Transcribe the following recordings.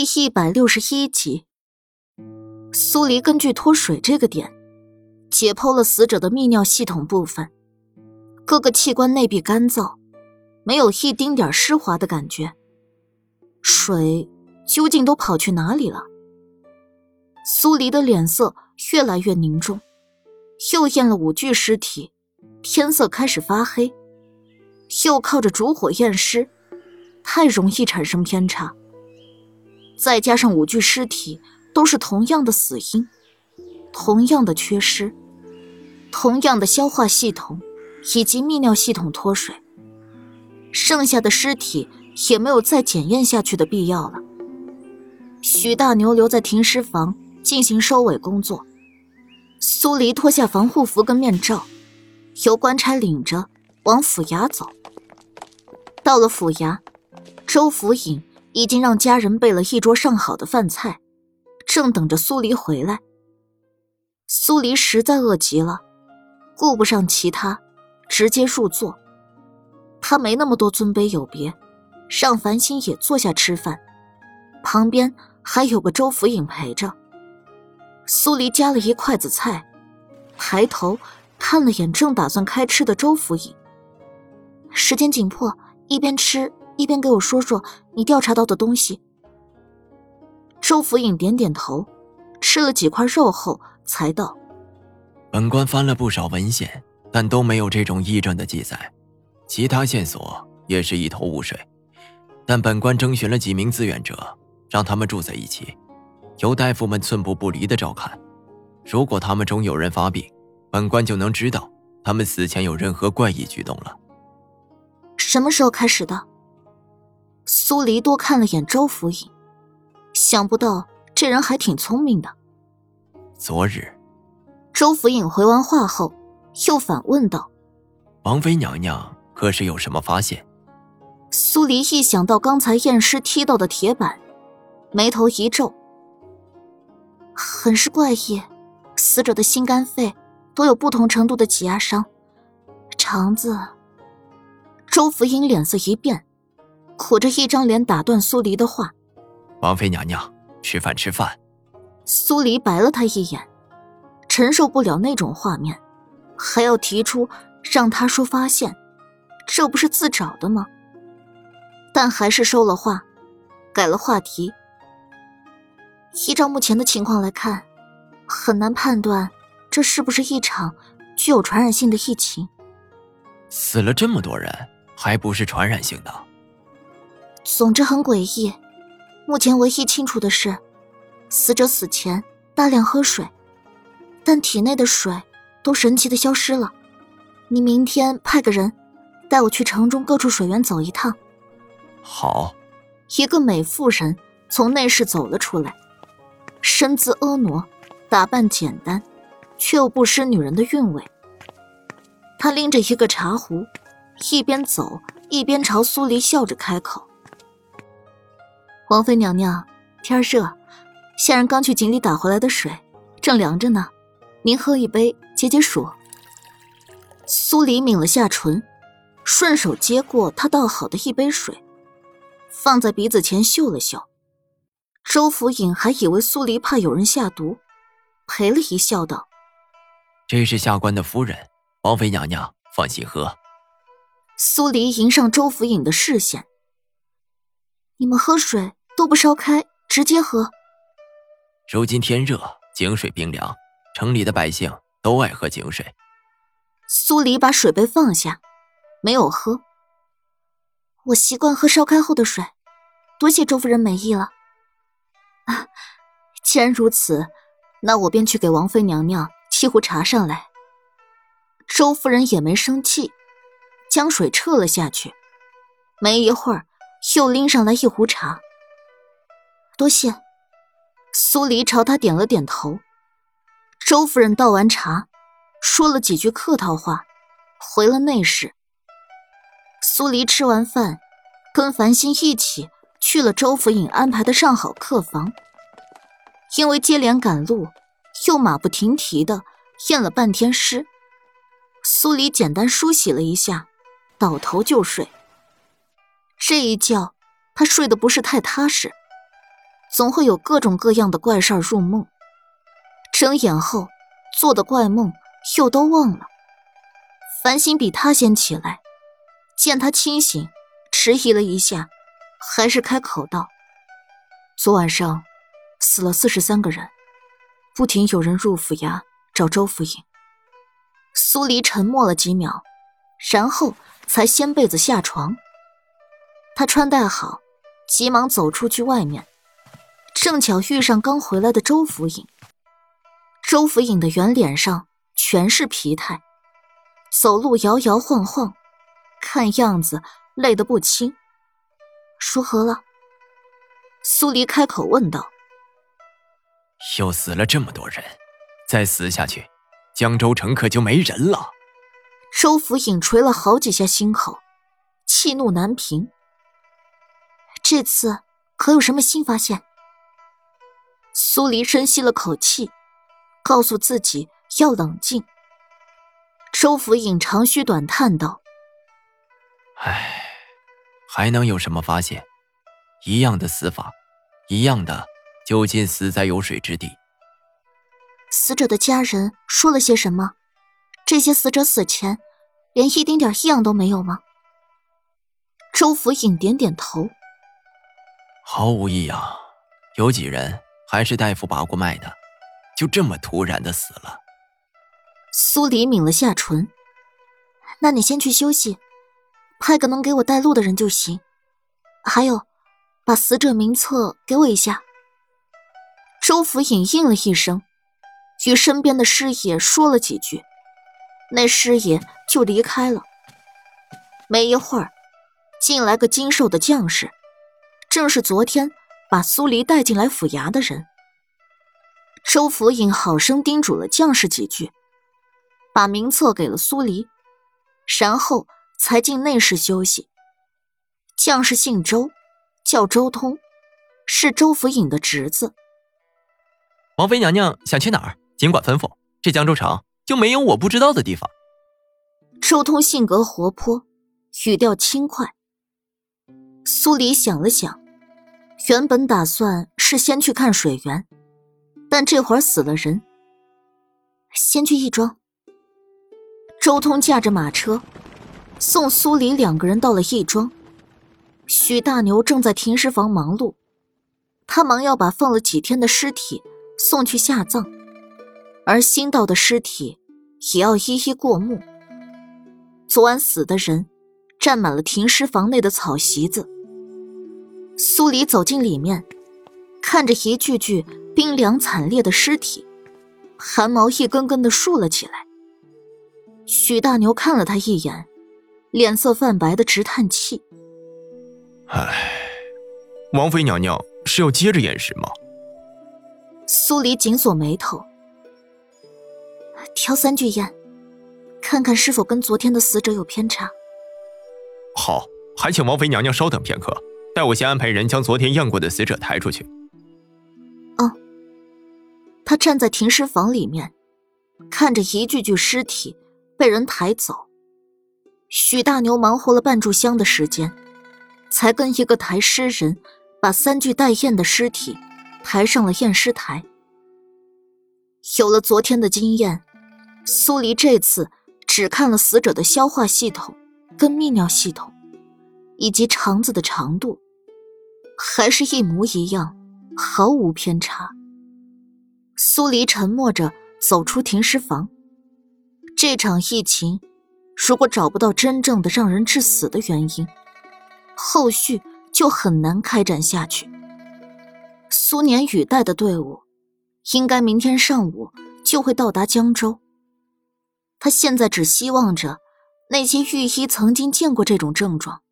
第一百六十一集，苏黎根据脱水这个点，解剖了死者的泌尿系统部分，各个器官内壁干燥，没有一丁点湿滑的感觉。水究竟都跑去哪里了？苏黎的脸色越来越凝重，又验了五具尸体，天色开始发黑，又靠着烛火验尸，太容易产生偏差。再加上五具尸体都是同样的死因，同样的缺失，同样的消化系统以及泌尿系统脱水，剩下的尸体也没有再检验下去的必要了。许大牛留在停尸房进行收尾工作，苏黎脱下防护服跟面罩，由官差领着往府衙走。到了府衙，周府尹。已经让家人备了一桌上好的饭菜，正等着苏黎回来。苏黎实在饿极了，顾不上其他，直接入座。他没那么多尊卑有别，让繁星也坐下吃饭，旁边还有个周府尹陪着。苏黎夹了一筷子菜，抬头看了眼正打算开吃的周府尹。时间紧迫，一边吃。一边给我说说你调查到的东西。周府尹点点头，吃了几块肉后才道：“本官翻了不少文献，但都没有这种异症的记载，其他线索也是一头雾水。但本官征询了几名志愿者，让他们住在一起，由大夫们寸步不离的照看。如果他们中有人发病，本官就能知道他们死前有任何怪异举动了。什么时候开始的？”苏黎多看了眼周府尹，想不到这人还挺聪明的。昨日，周府尹回完话后，又反问道：“王妃娘娘可是有什么发现？”苏黎一想到刚才验尸踢到的铁板，眉头一皱，很是怪异。死者的心、肝、肺都有不同程度的挤压伤，肠子……周府尹脸色一变。苦着一张脸打断苏黎的话：“王妃娘娘，吃饭吃饭。”苏黎白了他一眼，承受不了那种画面，还要提出让他说发现，这不是自找的吗？但还是收了话，改了话题。依照目前的情况来看，很难判断这是不是一场具有传染性的疫情。死了这么多人，还不是传染性的？总之很诡异。目前唯一清楚的是，死者死前大量喝水，但体内的水都神奇的消失了。你明天派个人带我去城中各处水源走一趟。好。一个美妇人从内室走了出来，身姿婀娜，打扮简单，却又不失女人的韵味。她拎着一个茶壶，一边走一边朝苏黎笑着开口。王妃娘娘，天热，下人刚去井里打回来的水，正凉着呢，您喝一杯解解暑。苏黎抿了下唇，顺手接过他倒好的一杯水，放在鼻子前嗅了嗅。周府尹还以为苏黎怕有人下毒，赔了一笑道：“这是下官的夫人，王妃娘娘放心喝。”苏黎迎上周府尹的视线：“你们喝水。”都不烧开，直接喝。如今天热，井水冰凉，城里的百姓都爱喝井水。苏黎把水杯放下，没有喝。我习惯喝烧开后的水，多谢周夫人美意了。啊，既然如此，那我便去给王妃娘娘沏壶茶上来。周夫人也没生气，将水撤了下去。没一会儿，又拎上来一壶茶。多谢，苏黎朝他点了点头。周夫人倒完茶，说了几句客套话，回了内室。苏黎吃完饭，跟繁星一起去了周府尹安排的上好客房。因为接连赶路，又马不停蹄的验了半天尸，苏黎简单梳洗了一下，倒头就睡。这一觉，他睡得不是太踏实。总会有各种各样的怪事儿入梦。睁眼后做的怪梦又都忘了。繁星比他先起来，见他清醒，迟疑了一下，还是开口道：“昨晚上死了四十三个人，不停有人入府衙找周府尹。”苏黎沉默了几秒，然后才掀被子下床。他穿戴好，急忙走出去外面，正巧遇上刚回来的周府尹。周府尹的圆脸上全是疲态，走路摇摇晃晃，看样子累得不轻。如何了？苏黎开口问道。又死了这么多人，再死下去，江州城可就没人了。周府尹捶了好几下心口，气怒难平。这次可有什么新发现？苏黎深吸了口气，告诉自己要冷静。周府尹长吁短叹道：“唉，还能有什么发现？一样的死法，一样的就近死在有水之地。死者的家人说了些什么？这些死者死前连一丁点异样都没有吗？”周府尹点点头。毫无异样，有几人还是大夫把过脉的，就这么突然的死了。苏黎抿了下唇，那你先去休息，派个能给我带路的人就行。还有，把死者名册给我一下。周府尹应了一声，与身边的师爷说了几句，那师爷就离开了。没一会儿，进来个精瘦的将士。正是昨天把苏黎带进来府衙的人。周府尹好生叮嘱了将士几句，把名册给了苏黎，然后才进内室休息。将士姓周，叫周通，是周府尹的侄子。王妃娘娘想去哪儿，尽管吩咐。这江州城就没有我不知道的地方。周通性格活泼，语调轻快。苏黎想了想，原本打算是先去看水源，但这会儿死了人，先去义庄。周通驾着马车，送苏黎两个人到了义庄。许大牛正在停尸房忙碌，他忙要把放了几天的尸体送去下葬，而新到的尸体也要一一过目。昨晚死的人，占满了停尸房内的草席子。苏黎走进里面，看着一具具冰凉惨烈的尸体，汗毛一根根的竖了起来。许大牛看了他一眼，脸色泛白的直叹气：“唉，王妃娘娘是要接着验尸吗？”苏黎紧锁眉头，挑三句验，看看是否跟昨天的死者有偏差。好，还请王妃娘娘稍等片刻。待我先安排人将昨天验过的死者抬出去。哦。他站在停尸房里面，看着一具具尸体被人抬走。许大牛忙活了半炷香的时间，才跟一个抬尸人把三具待验的尸体抬上了验尸台。有了昨天的经验，苏黎这次只看了死者的消化系统跟泌尿系统，以及肠子的长度。还是一模一样，毫无偏差。苏黎沉默着走出停尸房。这场疫情，如果找不到真正的让人致死的原因，后续就很难开展下去。苏年宇带的队伍，应该明天上午就会到达江州。他现在只希望着那些御医曾经见过这种症状。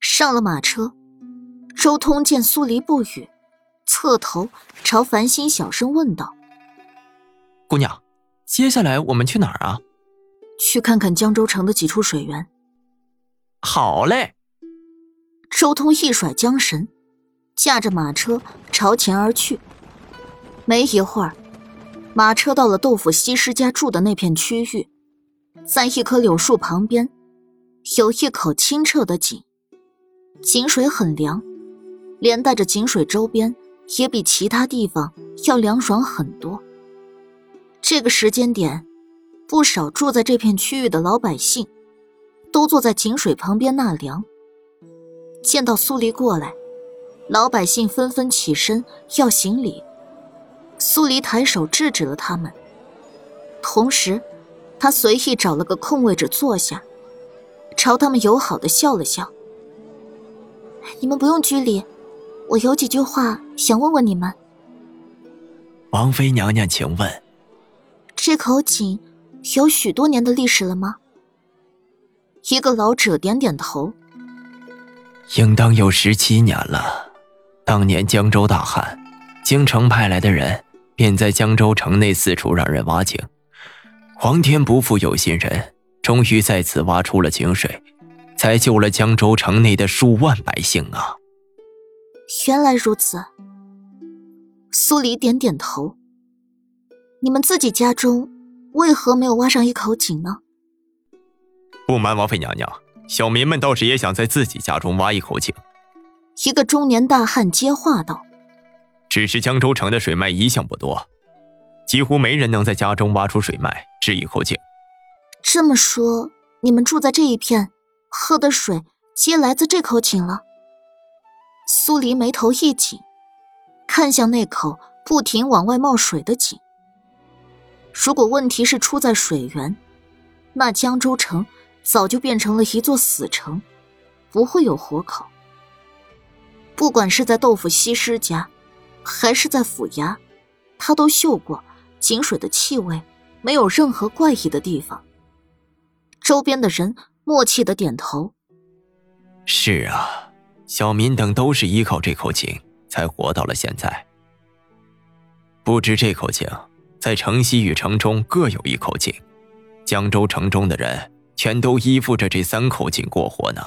上了马车。周通见苏黎不语，侧头朝繁星小声问道：“姑娘，接下来我们去哪儿啊？”“去看看江州城的几处水源。”“好嘞。”周通一甩缰绳，驾着马车朝前而去。没一会儿，马车到了豆腐西施家住的那片区域，在一棵柳树旁边，有一口清澈的井，井水很凉。连带着井水周边也比其他地方要凉爽很多。这个时间点，不少住在这片区域的老百姓都坐在井水旁边纳凉。见到苏黎过来，老百姓纷纷起身要行礼。苏黎抬手制止了他们，同时，他随意找了个空位置坐下，朝他们友好的笑了笑：“你们不用拘礼，我有几句话想问问你们。”王妃娘娘，请问。这口井有许多年的历史了吗？一个老者点点头。应当有十七年了。当年江州大旱，京城派来的人便在江州城内四处让人挖井。皇天不负有心人，终于在此挖出了井水，才救了江州城内的数万百姓啊！原来如此。苏黎点点头。你们自己家中为何没有挖上一口井呢？不瞒王妃娘娘，小民们倒是也想在自己家中挖一口井。一个中年大汉接话道：“只是江州城的水脉一向不多，几乎没人能在家中挖出水脉治一口井。这么说，你们住在这一片，喝的水皆来自这口井了？”苏黎眉头一紧，看向那口不停往外冒水的井。如果问题是出在水源，那江州城早就变成了一座死城，不会有活口。不管是在豆腐西施家，还是在府衙，他都嗅过井水的气味，没有任何怪异的地方。周边的人默契的点头。是啊，小民等都是依靠这口井才活到了现在。不知这口井。在城西与城中各有一口井，江州城中的人全都依附着这三口井过活呢。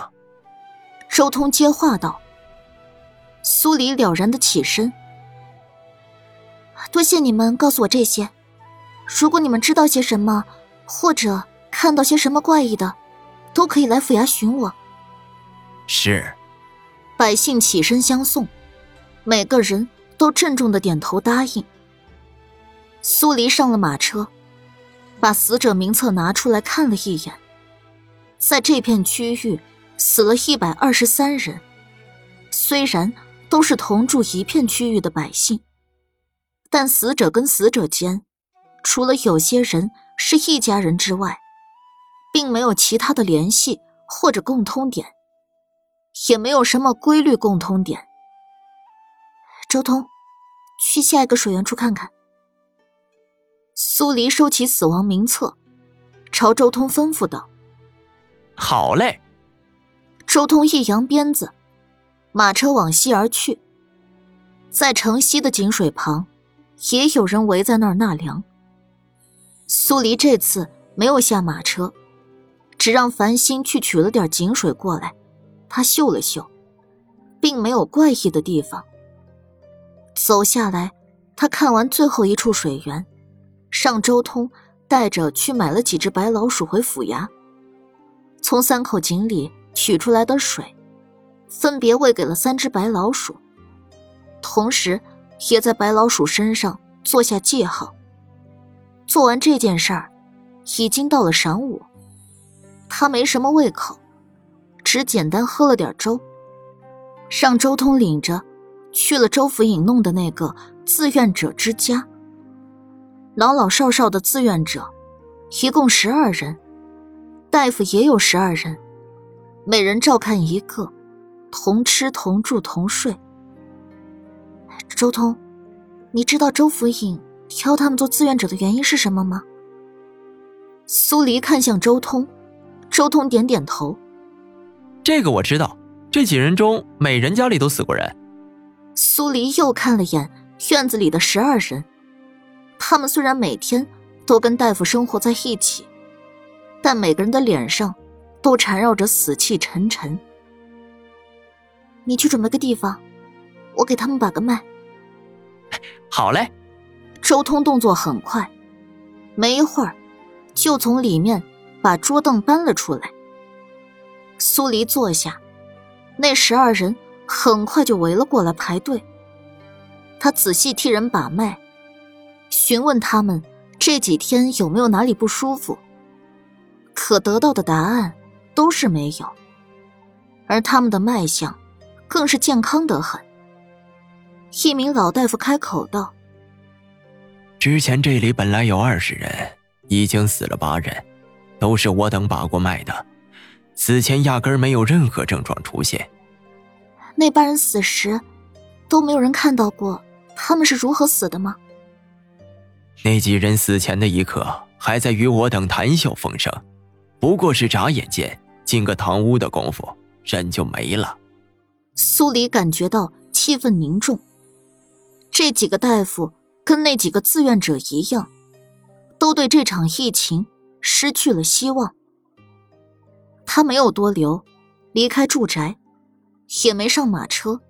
周通接话道：“苏黎了然的起身，多谢你们告诉我这些。如果你们知道些什么，或者看到些什么怪异的，都可以来府衙寻我。”是。百姓起身相送，每个人都郑重的点头答应。苏黎上了马车，把死者名册拿出来看了一眼。在这片区域死了一百二十三人，虽然都是同住一片区域的百姓，但死者跟死者间，除了有些人是一家人之外，并没有其他的联系或者共通点，也没有什么规律共通点。周通，去下一个水源处看看。苏黎收起死亡名册，朝周通吩咐道：“好嘞。”周通一扬鞭子，马车往西而去。在城西的井水旁，也有人围在那儿纳凉。苏黎这次没有下马车，只让繁星去取了点井水过来。他嗅了嗅，并没有怪异的地方。走下来，他看完最后一处水源。上周通带着去买了几只白老鼠回府衙，从三口井里取出来的水，分别喂给了三只白老鼠，同时也在白老鼠身上做下记号。做完这件事儿，已经到了晌午，他没什么胃口，只简单喝了点粥，让周通领着去了周府尹弄的那个自愿者之家。老老少少的志愿者，一共十二人，大夫也有十二人，每人照看一个，同吃同住同睡。周通，你知道周府尹挑他们做志愿者的原因是什么吗？苏黎看向周通，周通点点头。这个我知道，这几人中每人家里都死过人。苏黎又看了眼院子里的十二人。他们虽然每天都跟大夫生活在一起，但每个人的脸上都缠绕着死气沉沉。你去准备个地方，我给他们把个脉。好嘞。周通动作很快，没一会儿就从里面把桌凳搬了出来。苏黎坐下，那十二人很快就围了过来排队。他仔细替人把脉，询问他们这几天有没有哪里不舒服。可得到的答案都是没有，而他们的脉象更是健康得很。一名老大夫开口道：“之前这里本来有二十人，已经死了八人，都是我等把过脉的，死前压根没有任何症状出现。那帮人死时，都没有人看到过他们是如何死的吗？那几人死前的一刻还在与我等谈笑风生。”不过是眨眼间，进个堂屋的功夫，人就没了。苏黎感觉到气氛凝重。这几个大夫跟那几个志愿者一样，都对这场疫情失去了希望。他没有多留，离开住宅，也没上马车，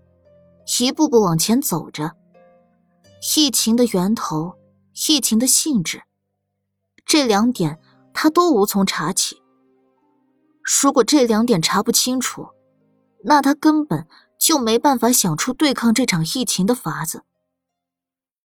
一步步往前走着。疫情的源头，疫情的性质，这两点。他都无从查起。如果这两点查不清楚，那他根本就没办法想出对抗这场疫情的法子。